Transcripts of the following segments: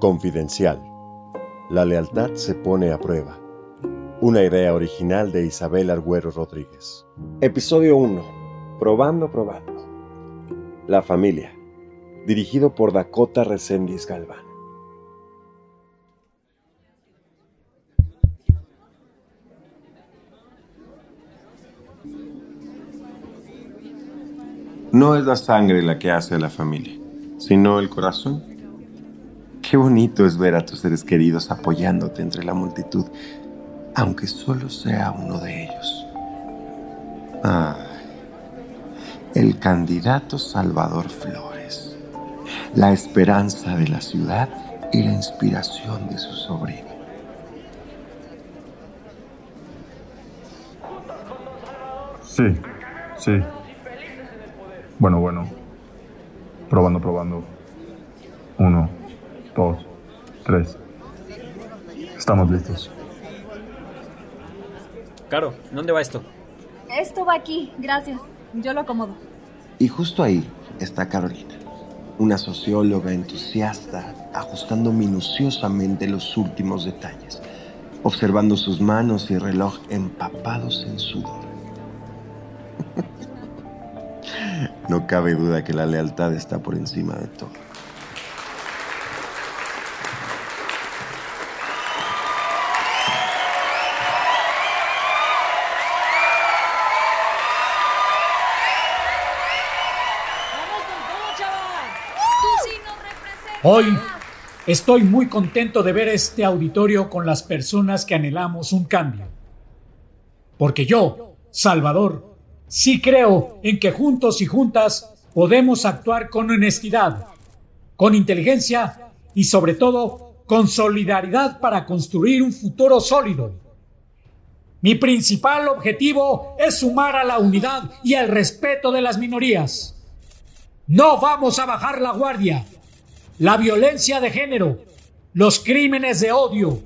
Confidencial. La lealtad se pone a prueba. Una idea original de Isabel Argüero Rodríguez. Episodio 1. Probando, probando. La familia. Dirigido por Dakota Resendiz Galván. No es la sangre la que hace a la familia, sino el corazón. Qué bonito es ver a tus seres queridos apoyándote entre la multitud, aunque solo sea uno de ellos. Ah, el candidato Salvador Flores, la esperanza de la ciudad y la inspiración de su sobrino. Sí, sí. Bueno, bueno. Probando, probando. Uno, dos, tres. Estamos listos. Caro, ¿dónde va esto? Esto va aquí, gracias. Yo lo acomodo. Y justo ahí está Carolina, una socióloga entusiasta, ajustando minuciosamente los últimos detalles, observando sus manos y reloj empapados en sudor. No cabe duda que la lealtad está por encima de todo. Hoy estoy muy contento de ver este auditorio con las personas que anhelamos un cambio. Porque yo, Salvador, sí creo en que juntos y juntas podemos actuar con honestidad, con inteligencia y sobre todo con solidaridad para construir un futuro sólido. Mi principal objetivo es sumar a la unidad y al respeto de las minorías. No vamos a bajar la guardia la violencia de género, los crímenes de odio,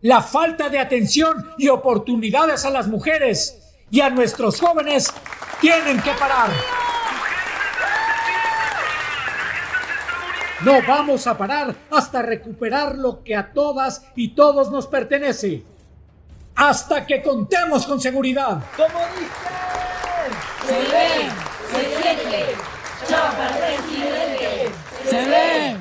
la falta de atención y oportunidades a las mujeres y a nuestros jóvenes tienen que parar. No vamos a parar hasta recuperar lo que a todas y todos nos pertenece. Hasta que contemos con seguridad. Como dice, se ve, se siente, chapa presidente, se ve.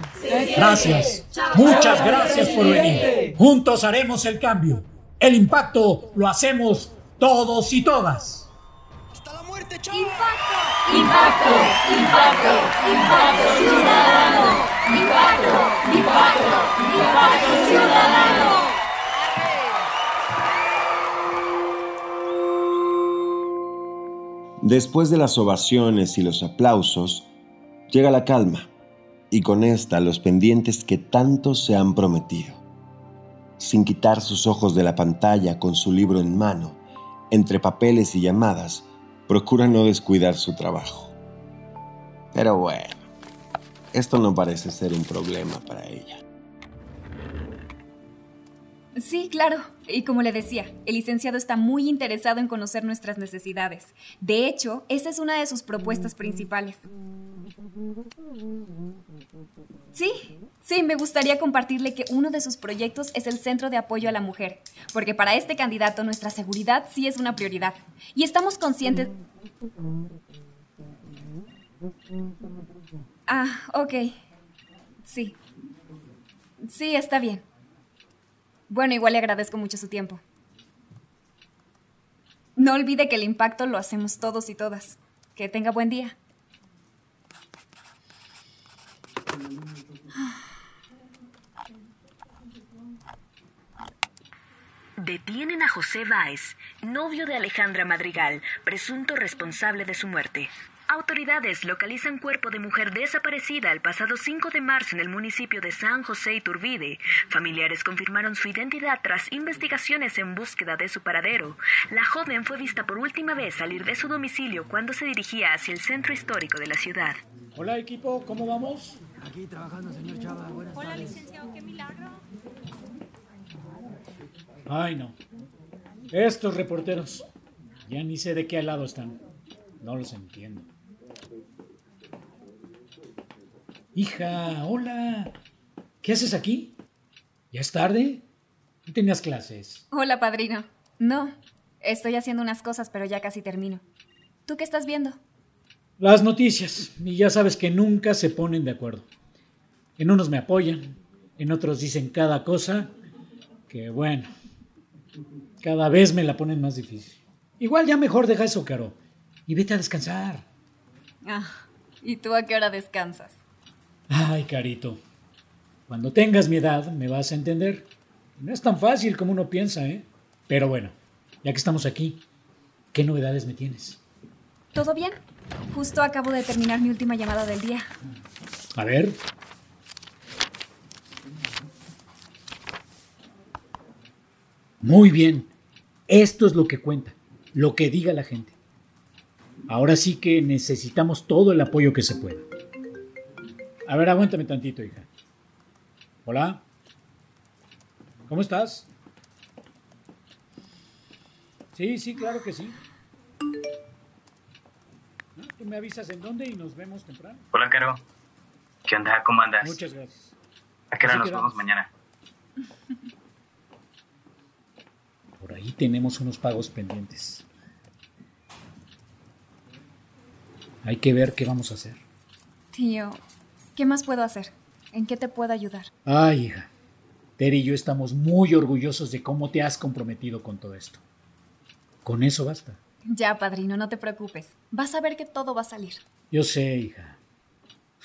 Gracias. Muchas gracias por venir. Juntos haremos el cambio. El impacto lo hacemos todos y todas. Hasta la muerte, Impacto. Impacto. Impacto. Impacto ciudadano. Impacto. Impacto. Impacto ciudadano. Después de las ovaciones y los aplausos, llega la calma y con esta los pendientes que tanto se han prometido. Sin quitar sus ojos de la pantalla con su libro en mano, entre papeles y llamadas, procura no descuidar su trabajo. Pero bueno, esto no parece ser un problema para ella. Sí, claro. Y como le decía, el licenciado está muy interesado en conocer nuestras necesidades. De hecho, esa es una de sus propuestas principales. Sí, sí, me gustaría compartirle que uno de sus proyectos es el Centro de Apoyo a la Mujer, porque para este candidato nuestra seguridad sí es una prioridad. Y estamos conscientes... Ah, ok. Sí. Sí, está bien. Bueno, igual le agradezco mucho su tiempo. No olvide que el impacto lo hacemos todos y todas. Que tenga buen día. Detienen a José Báez, novio de Alejandra Madrigal, presunto responsable de su muerte. Autoridades localizan cuerpo de mujer desaparecida el pasado 5 de marzo en el municipio de San José Iturbide. Familiares confirmaron su identidad tras investigaciones en búsqueda de su paradero. La joven fue vista por última vez salir de su domicilio cuando se dirigía hacia el centro histórico de la ciudad. Hola equipo, ¿cómo vamos? Aquí trabajando, señor Chava. Buenas Hola, tardes. licenciado, qué milagro. Ay, no. Estos reporteros. Ya ni sé de qué lado están. No los entiendo. Hija, hola. ¿Qué haces aquí? ¿Ya es tarde? ¿No tenías clases? Hola, padrino. No, estoy haciendo unas cosas, pero ya casi termino. ¿Tú qué estás viendo? Las noticias. Y ya sabes que nunca se ponen de acuerdo. En unos me apoyan, en otros dicen cada cosa que, bueno, cada vez me la ponen más difícil. Igual ya mejor deja eso, Caro, y vete a descansar. Ah, ¿y tú a qué hora descansas? Ay, Carito, cuando tengas mi edad me vas a entender. No es tan fácil como uno piensa, ¿eh? Pero bueno, ya que estamos aquí, ¿qué novedades me tienes? ¿Todo bien? Justo acabo de terminar mi última llamada del día. A ver. Muy bien. Esto es lo que cuenta, lo que diga la gente. Ahora sí que necesitamos todo el apoyo que se pueda. A ver, aguántame tantito, hija. Hola. ¿Cómo estás? Sí, sí, claro que sí. ¿No? Tú me avisas en dónde y nos vemos temprano. Hola, Caro. ¿Qué onda? ¿Cómo andas? Muchas gracias. ¿A qué hora Así nos quedamos. vemos mañana? Por ahí tenemos unos pagos pendientes. Hay que ver qué vamos a hacer. Tío, ¿qué más puedo hacer? ¿En qué te puedo ayudar? Ay, hija. Terry y yo estamos muy orgullosos de cómo te has comprometido con todo esto. Con eso basta. Ya, padrino, no te preocupes. Vas a ver que todo va a salir. Yo sé, hija.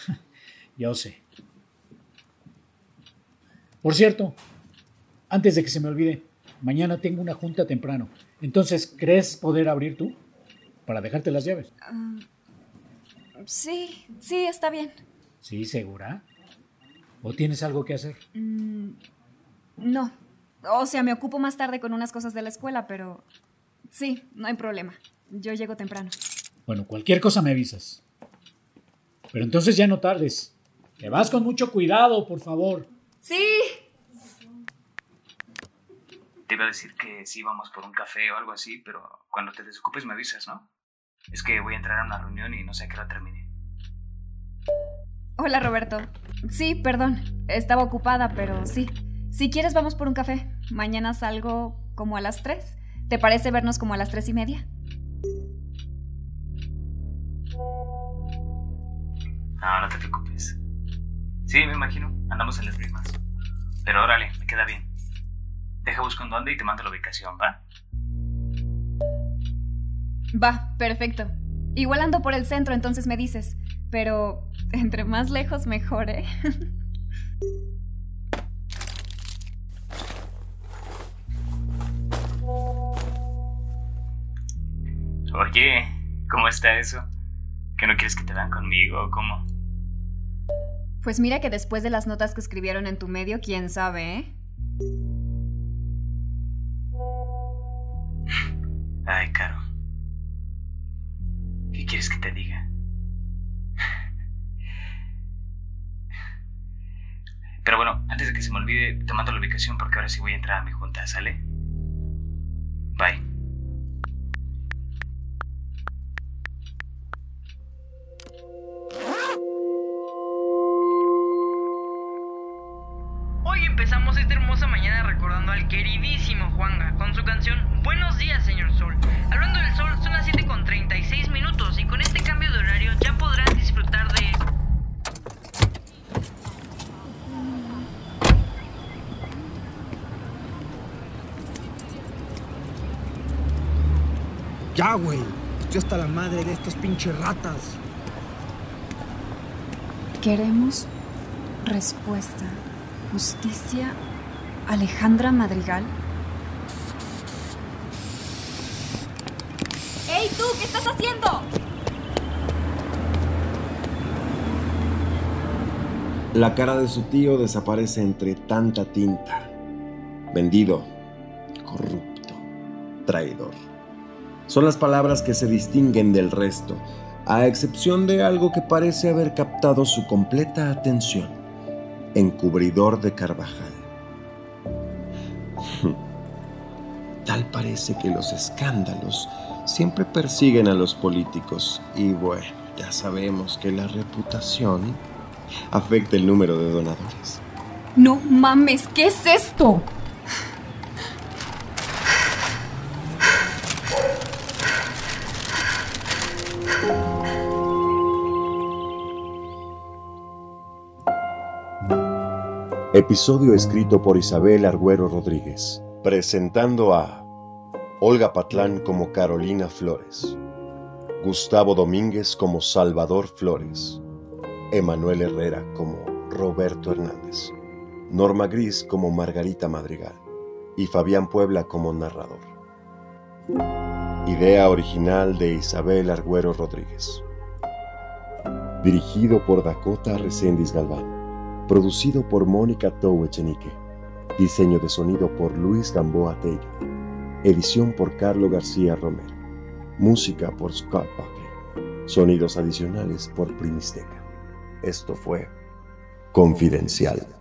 Yo sé. Por cierto, antes de que se me olvide, mañana tengo una junta temprano. Entonces, ¿crees poder abrir tú? Para dejarte las llaves. Ah, sí, sí, está bien. ¿Sí, segura? ¿O tienes algo que hacer? Mm, no. O sea, me ocupo más tarde con unas cosas de la escuela, pero sí, no hay problema. Yo llego temprano. Bueno, cualquier cosa me avisas. Pero entonces ya no tardes. Te vas con mucho cuidado, por favor. Sí. Te iba a decir que sí vamos por un café o algo así, pero cuando te desocupes me avisas, ¿no? Es que voy a entrar a una reunión y no sé a qué hora termine. Hola, Roberto. Sí, perdón. Estaba ocupada, pero sí. Si quieres, vamos por un café. Mañana salgo como a las tres. ¿Te parece vernos como a las tres y media? No, no te preocupes. Sí, me imagino. Andamos en las mismas. Pero órale, me queda bien. Deja buscando dónde y te mando la ubicación, ¿va? Va, perfecto. Igual ando por el centro, entonces me dices. Pero entre más lejos, mejor, ¿eh? Oye, ¿cómo está eso? ¿Que no quieres que te vean conmigo o cómo? Pues mira que después de las notas que escribieron en tu medio, quién sabe, ¿eh? Ay, Caro. ¿Qué quieres que te diga? Pero bueno, antes de que se me olvide, te mando la ubicación porque ahora sí voy a entrar a mi junta, ¿sale? Bye. Hoy empezamos esta hermosa mañana recordando al queridísimo Juanga con su canción Buenos días, señor Sol. Hablando del sol, son las 7 con 36 minutos y con este cambio de horario ya podrán disfrutar de. Ya, güey. Estoy hasta la madre de estas pinches ratas. Queremos respuesta. Justicia. Alejandra Madrigal. ¡Ey, tú! ¿Qué estás haciendo? La cara de su tío desaparece entre tanta tinta. Vendido, corrupto, traidor. Son las palabras que se distinguen del resto, a excepción de algo que parece haber captado su completa atención. Encubridor de Carvajal. Tal parece que los escándalos siempre persiguen a los políticos y bueno, ya sabemos que la reputación afecte el número de donadores. No mames, ¿qué es esto? Episodio escrito por Isabel Argüero Rodríguez, presentando a Olga Patlán como Carolina Flores, Gustavo Domínguez como Salvador Flores, Emanuel Herrera como Roberto Hernández, Norma Gris como Margarita Madrigal y Fabián Puebla como narrador. Idea original de Isabel Argüero Rodríguez. Dirigido por Dakota Reséndiz Galván. Producido por Mónica Echenique. Diseño de sonido por Luis Gamboa Tello. Edición por Carlo García Romero. Música por Scott Buckley. Sonidos adicionales por Primisteca. Esto fue Confidencial.